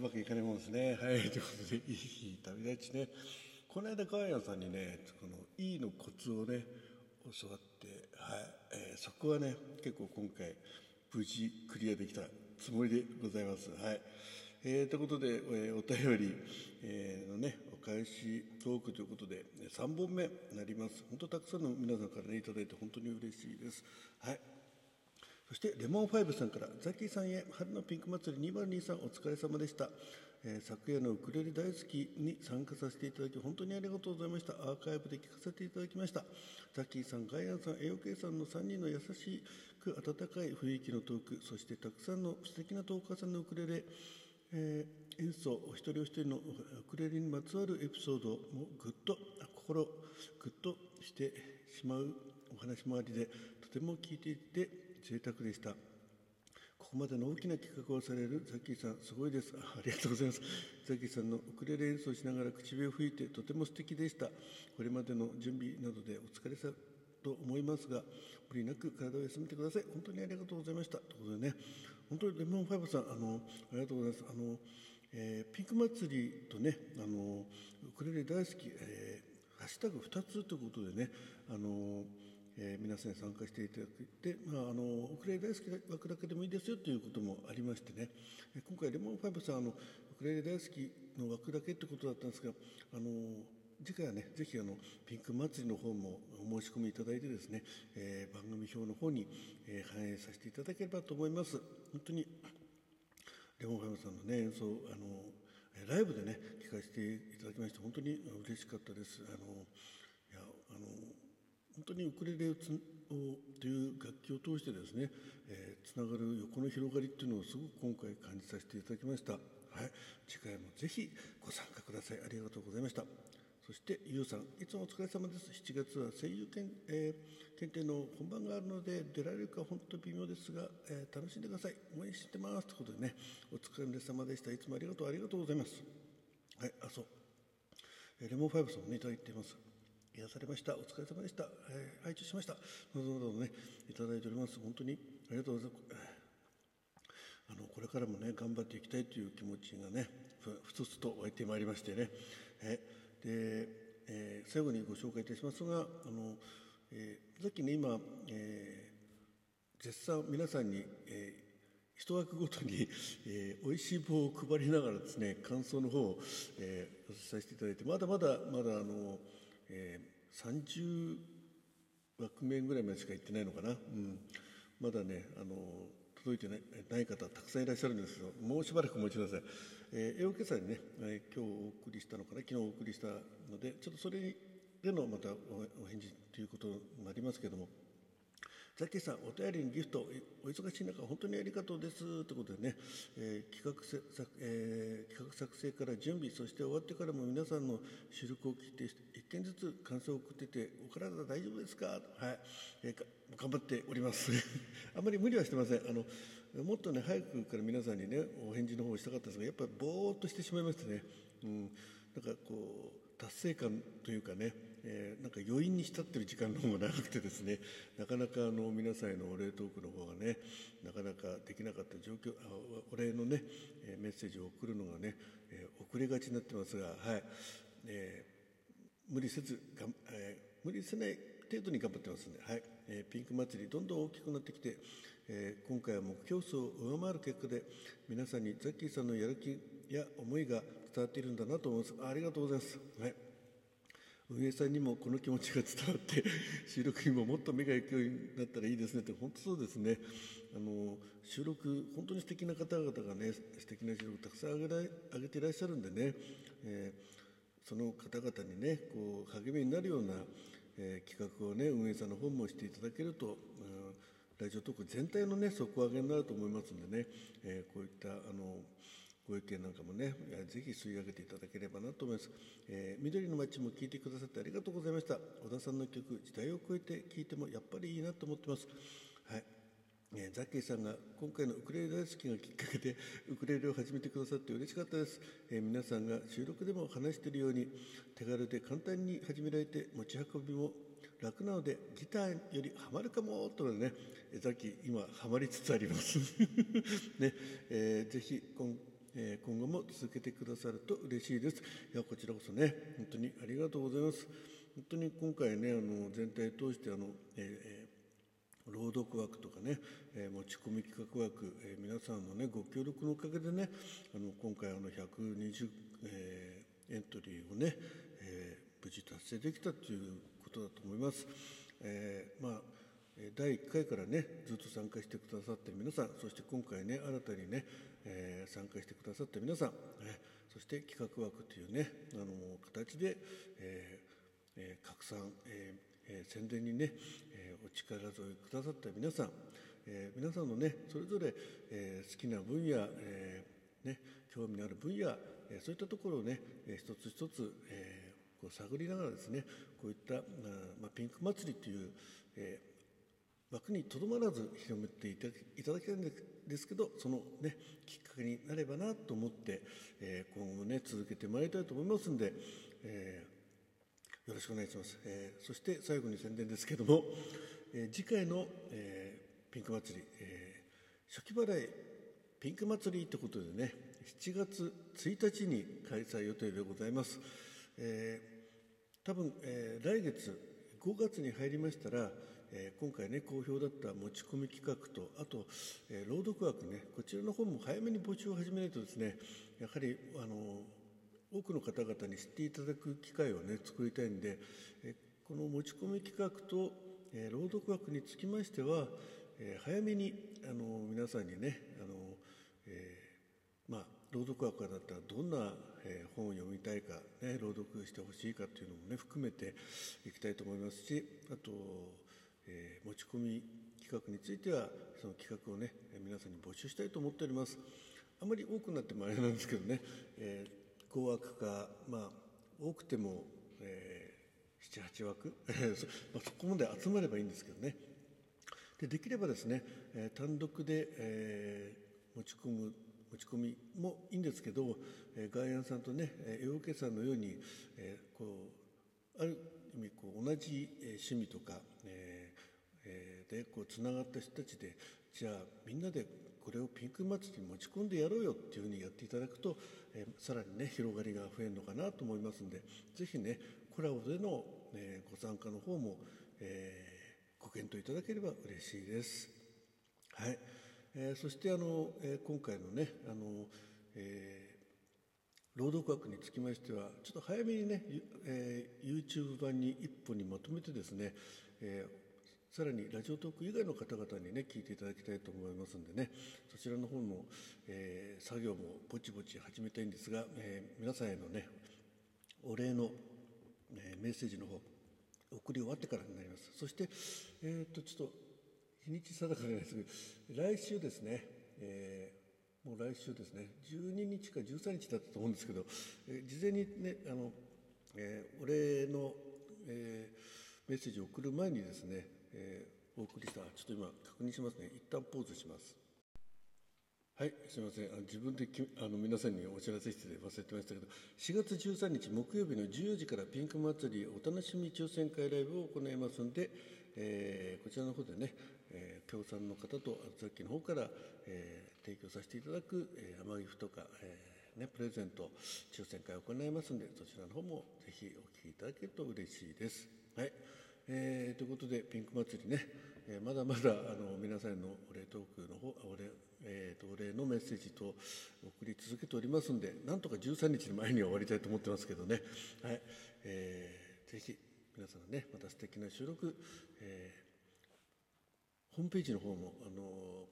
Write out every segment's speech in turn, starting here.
うまくいかないもんですね。はい、ということで、いい旅立ちね。この間、川谷さんにね、この、いいのコツをね、教わって、はい、えー、そこはね、結構今回、無事クリアできたつもりでございます。はい。えー、ということで、えー、お便り、えー、のね、お返しトークということで、3本目になります。本当たくさんの皆さんからね、いただいて本当に嬉しいです。はい。そしてレモンファイブさんからザッキーさんへ春のピンク祭り2023お疲れ様でした、えー、昨夜のウクレレ大好きに参加させていただき本当にありがとうございました。アーカイブで聞かせていただきました。ザッキーさんガイアンさん AOK さんの3人の優しく温かい雰囲気のトークそしてたくさんの素敵なトーカーさんのウクレレえー、演奏お一人お一人のウクレレにまつわるエピソードもぐっと心ぐっとしてしまうお話もありでとても聞いていて贅沢でした。ここまでの大きな企画をされるザッキーさん、すごいです。ありがとうございます。ザッキーさんのウクレレ演奏しながら口笛を吹いてとても素敵でした。これまでの準備などでお疲れさと思いますが、無理なく体を休めてください。本当にありがとうございました。ということでね、本当にレモンファイブさん、あの、ありがとうございます。あの、えー、ピンク祭りとね、あの、ウクレレ大好き、えー、ハッシュタグ2つということでね、あの、えー、皆さんに参加していただいて、まあ、あのウクレレ大好き枠だけでもいいですよということもありましてね、え今回レモンファイブさんあのウクレレ大好きの枠だけってことだったんですがあの次回はねぜひあのピンク祭りの方もお申し込みいただいてですね、えー、番組表の方に、えー、反映させていただければと思います。本当にレモンファイブさんのね演奏あのライブでね聴かせていただきまして本当に嬉しかったです。あの本当にウクレレをつをという楽器を通してですね、えー、つながる横の広がりっていうのをすごく今回感じさせていただきました。はい、次回もぜひご参加ください。ありがとうございました。そして、ゆうさん、いつもお疲れ様です。7月は声優検,、えー、検定の本番があるので、出られるか本当微妙ですが、えー、楽しんでください。応援してます。ということでね、お疲れ様でした。いつもありがとう、ありがとうございます。はい、あ、そう。レモンファイブさんもね、いただいています。癒されました。お疲れ様でした。えー、拝聴しました。どうぞどうぞね、いただいております。本当にありがとうございます。あの、これからもね、頑張っていきたいという気持ちがね、ふつふつと湧いてまいりましてね。えで、えー、最後にご紹介いたしますが、あの、えー、さっきね、今、えー、絶賛皆さんに、えー一枠ごとに、えー、美味しい棒を配りながらですね感想の方を、えー、させていただいてまだまだまだあのえー、30枠面ぐらいまでしか行ってないのかな、うん、まだねあの届いてないない方たくさんいらっしゃるんですけどもうしばらくお待ちください、えー、英語決済にね、えー、今日お送りしたのかな？昨日お送りしたのでちょっとそれでのまたお返事ということになりますけども。ザッキーさん、お便りにギフト、お忙しい中、本当にありがとうです。ということでね、えー、企画せ、えー、企画作成から準備、そして終わってからも皆さんの収録を聞いて、一件ずつ感想を送ってて、お体大丈夫ですか？はい、えー、頑張っております。あまり無理はしてません。あの、もっとね、早くから皆さんにね、お返事の方をしたかったんですが、やっぱりぼーっとしてしまいましてね、うん、なんかこう、達成感というかね、えー、なんか余韻に浸ってる時間の方が長くてですね なかなかあの皆さんへのお礼トークの方がねなかなかできなかった状況あお礼のねメッセージを送るのがね、えー、遅れがちになってますが、はい。えー、無理せずが、えー、無理せない程度に頑張ってますんで、はい。えー、ピンク祭りどんどん大きくなってきて、えー、今回は目標数を上回る結果で皆さんにザッキーさんのやる気や思いが伝わっているんだなと思います。ありがとうございます、はい。運営さんにもこの気持ちが伝わって 収録にももっと目が行くようになったらいいですねって本当そうですね。あの収録本当に素敵な方々がね素敵な収録たくさん上げ上げていらっしゃるんでね、えー、その方々にねこう励みになるような、えー、企画をね運営さんの方もしていただけると、うん、ラジオトーク全体のね底上げになると思いますんでね、えー、こういったあのご意見なんかもね、ぜひ吸い上げていただければなと思います。えー、緑の街も聴いてくださってありがとうございました。小田さんの曲、時代を超えて聴いてもやっぱりいいなと思ってます。はい。えー、ザッキーさんが今回のウクレレ大好きがきっかけで ウクレレを始めてくださって嬉しかったです、えー、皆さんが収録でも話しているように手軽で簡単に始められて持ち運びも楽なのでギターよりハマるかもとねさっき今ハマりつつあります ね、えー、ぜひ今えー、今後も続けてくださると嬉しいです。いや、こちらこそね、本当にありがとうございます。本当に今回ね、あの全体通してあの、えー、朗読枠とかね、えー、持ち込み企画枠、えー、皆さんのね、ご協力のおかげでね、あの今回あの120、えー、エントリーをね、えー、無事達成できたということだと思います。えー、まあ第1回からねずっと参加してくださって皆さんそして今回ね新たにね、えー、参加してくださった皆さん、え、そして企画枠というねあの形で、えーえー、拡散、えーえー、宣伝にね、えー、お力添えくださった皆さん、えー、皆さんのねそれぞれ、えー、好きな分野、えーね、興味のある分野、えー、そういったところをね、えー、一つ一つ、えー、こう探りながらですねこういった、まあ、ピンク祭りという、えー枠にとどまらず広めていただきたいんですけどその、ね、きっかけになればなと思って、えー、今後もね続けてまいりたいと思いますんで、えー、よろしくお願いします、えー、そして最後に宣伝ですけども、え、次回の、え、ピンク祭り、え、初期払いピンク祭りということでね7月1日に開催予定でございます、え、多分、え、来月5月に入りましたらえ、今回ね好評だった持ち込み企画とあと、え、朗読枠ねこちらの方も早めに募集を始めないとですねやはりあの多くの方々に知っていただく機会をね作りたいんで、え、この持ち込み企画と、え、朗読枠につきましては、え、早めにあの皆さんにねあの、朗読枠だったらどんな、え、本を読みたいか、ね、朗読してほしいかっていうのもね含めていきたいと思いますしあとえー、持ち込み企画についてはその企画をね皆さんに募集したいと思っております。あまり多くなってもあれなんですけどね、えー、5枠かまあ多くても、えー、78枠そ, まあ、そこまで集まればいいんですけどね。でできればですね、えー、単独で、えー、持ち込む持ち込みもいいんですけど、えー、外苑さんとねえ洋家さんのように、えー、こうある意味こう同じ趣味とか、えー、でこうつながった人たちでじゃあみんなでこれをピンク祭りに持ち込んでやろうよっていうふうにやっていただくと、えー、さらにね広がりが増えるのかなと思いますんでぜひねコラボでの、えー、ご参加の方も、えー、ご検討いただければ嬉しいです。はい、えー、そしてあの、えー、今回のねあの、えー朗読枠につきましてはちょっと早めにね、えー、YouTube 版に一本にまとめてですね、えー、さらにラジオトーク以外の方々にね聞いていただきたいと思いますんでねそちらの方の、えー、作業もぼちぼち始めたいんですが、え、皆さんへのねお礼の、え、メッセージの方送り終わってからになります。そしてえっ、とちょっと日にち定かですけど来週ですね、えーもう来週ですね。12日か13日だったと思うんですけど、えー、事前にねあの、えー、お礼の、えー、メッセージを送る前にですね、えー、お送りしたちょっと今確認しますね。一旦ポーズします。はいすみません。あ自分できあの皆さんにお知らせして忘れてましたけど4月13日木曜日の14時からピンク祭りお楽しみ抽選会ライブを行いますので、えー、こちらの方でね、えー、協賛の方とさっきの方から、えー、提供させていただく、えー、甘ギフとか、えーね、プレゼント抽選会を行いますのでそちらの方もぜひお聞きいただけると嬉しいです。はい。えー、ということでピンク祭りね、えー、まだまだあの皆さんのお礼トークの方お礼,、えー、とお礼のメッセージと送り続けておりますんでなんとか13日の前には終わりたいと思ってますけどね、はい。えー、ぜひ皆さんねまた素敵な収録、えホームページの方もあの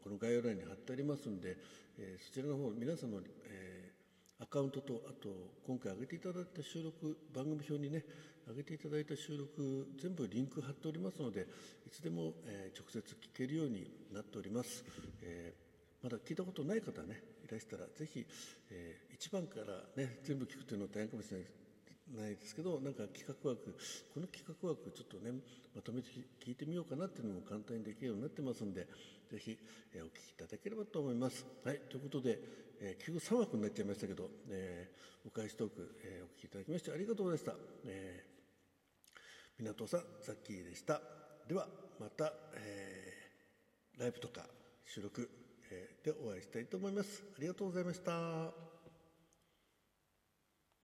この概要欄に貼ってありますんで、えー、そちらの方皆さんの、えー、アカウントとあと今回上げていただいた収録番組表にね上げていただいた収録全部リンク貼っておりますのでいつでも、えー、直接聞けるようになっております、えー、まだ聞いたことない方ねいらしたらぜひ、えー、1番からね全部聞くというのは大変かもしれないです。ないですけどなんか企画枠この企画枠ちょっとねまとめて聞いてみようかなっていうのも簡単にできるようになってますんでぜひ、えー、お聞きいただければと思います。はいということで、えー、結局3枠になっちゃいましたけど、えー、お返しトーク、えー、お聞きいただきましてありがとうございました。えー、港さんザッキーでした。ではまた、えー、ライブとか収録、えー、でお会いしたいと思います。ありがとうございました。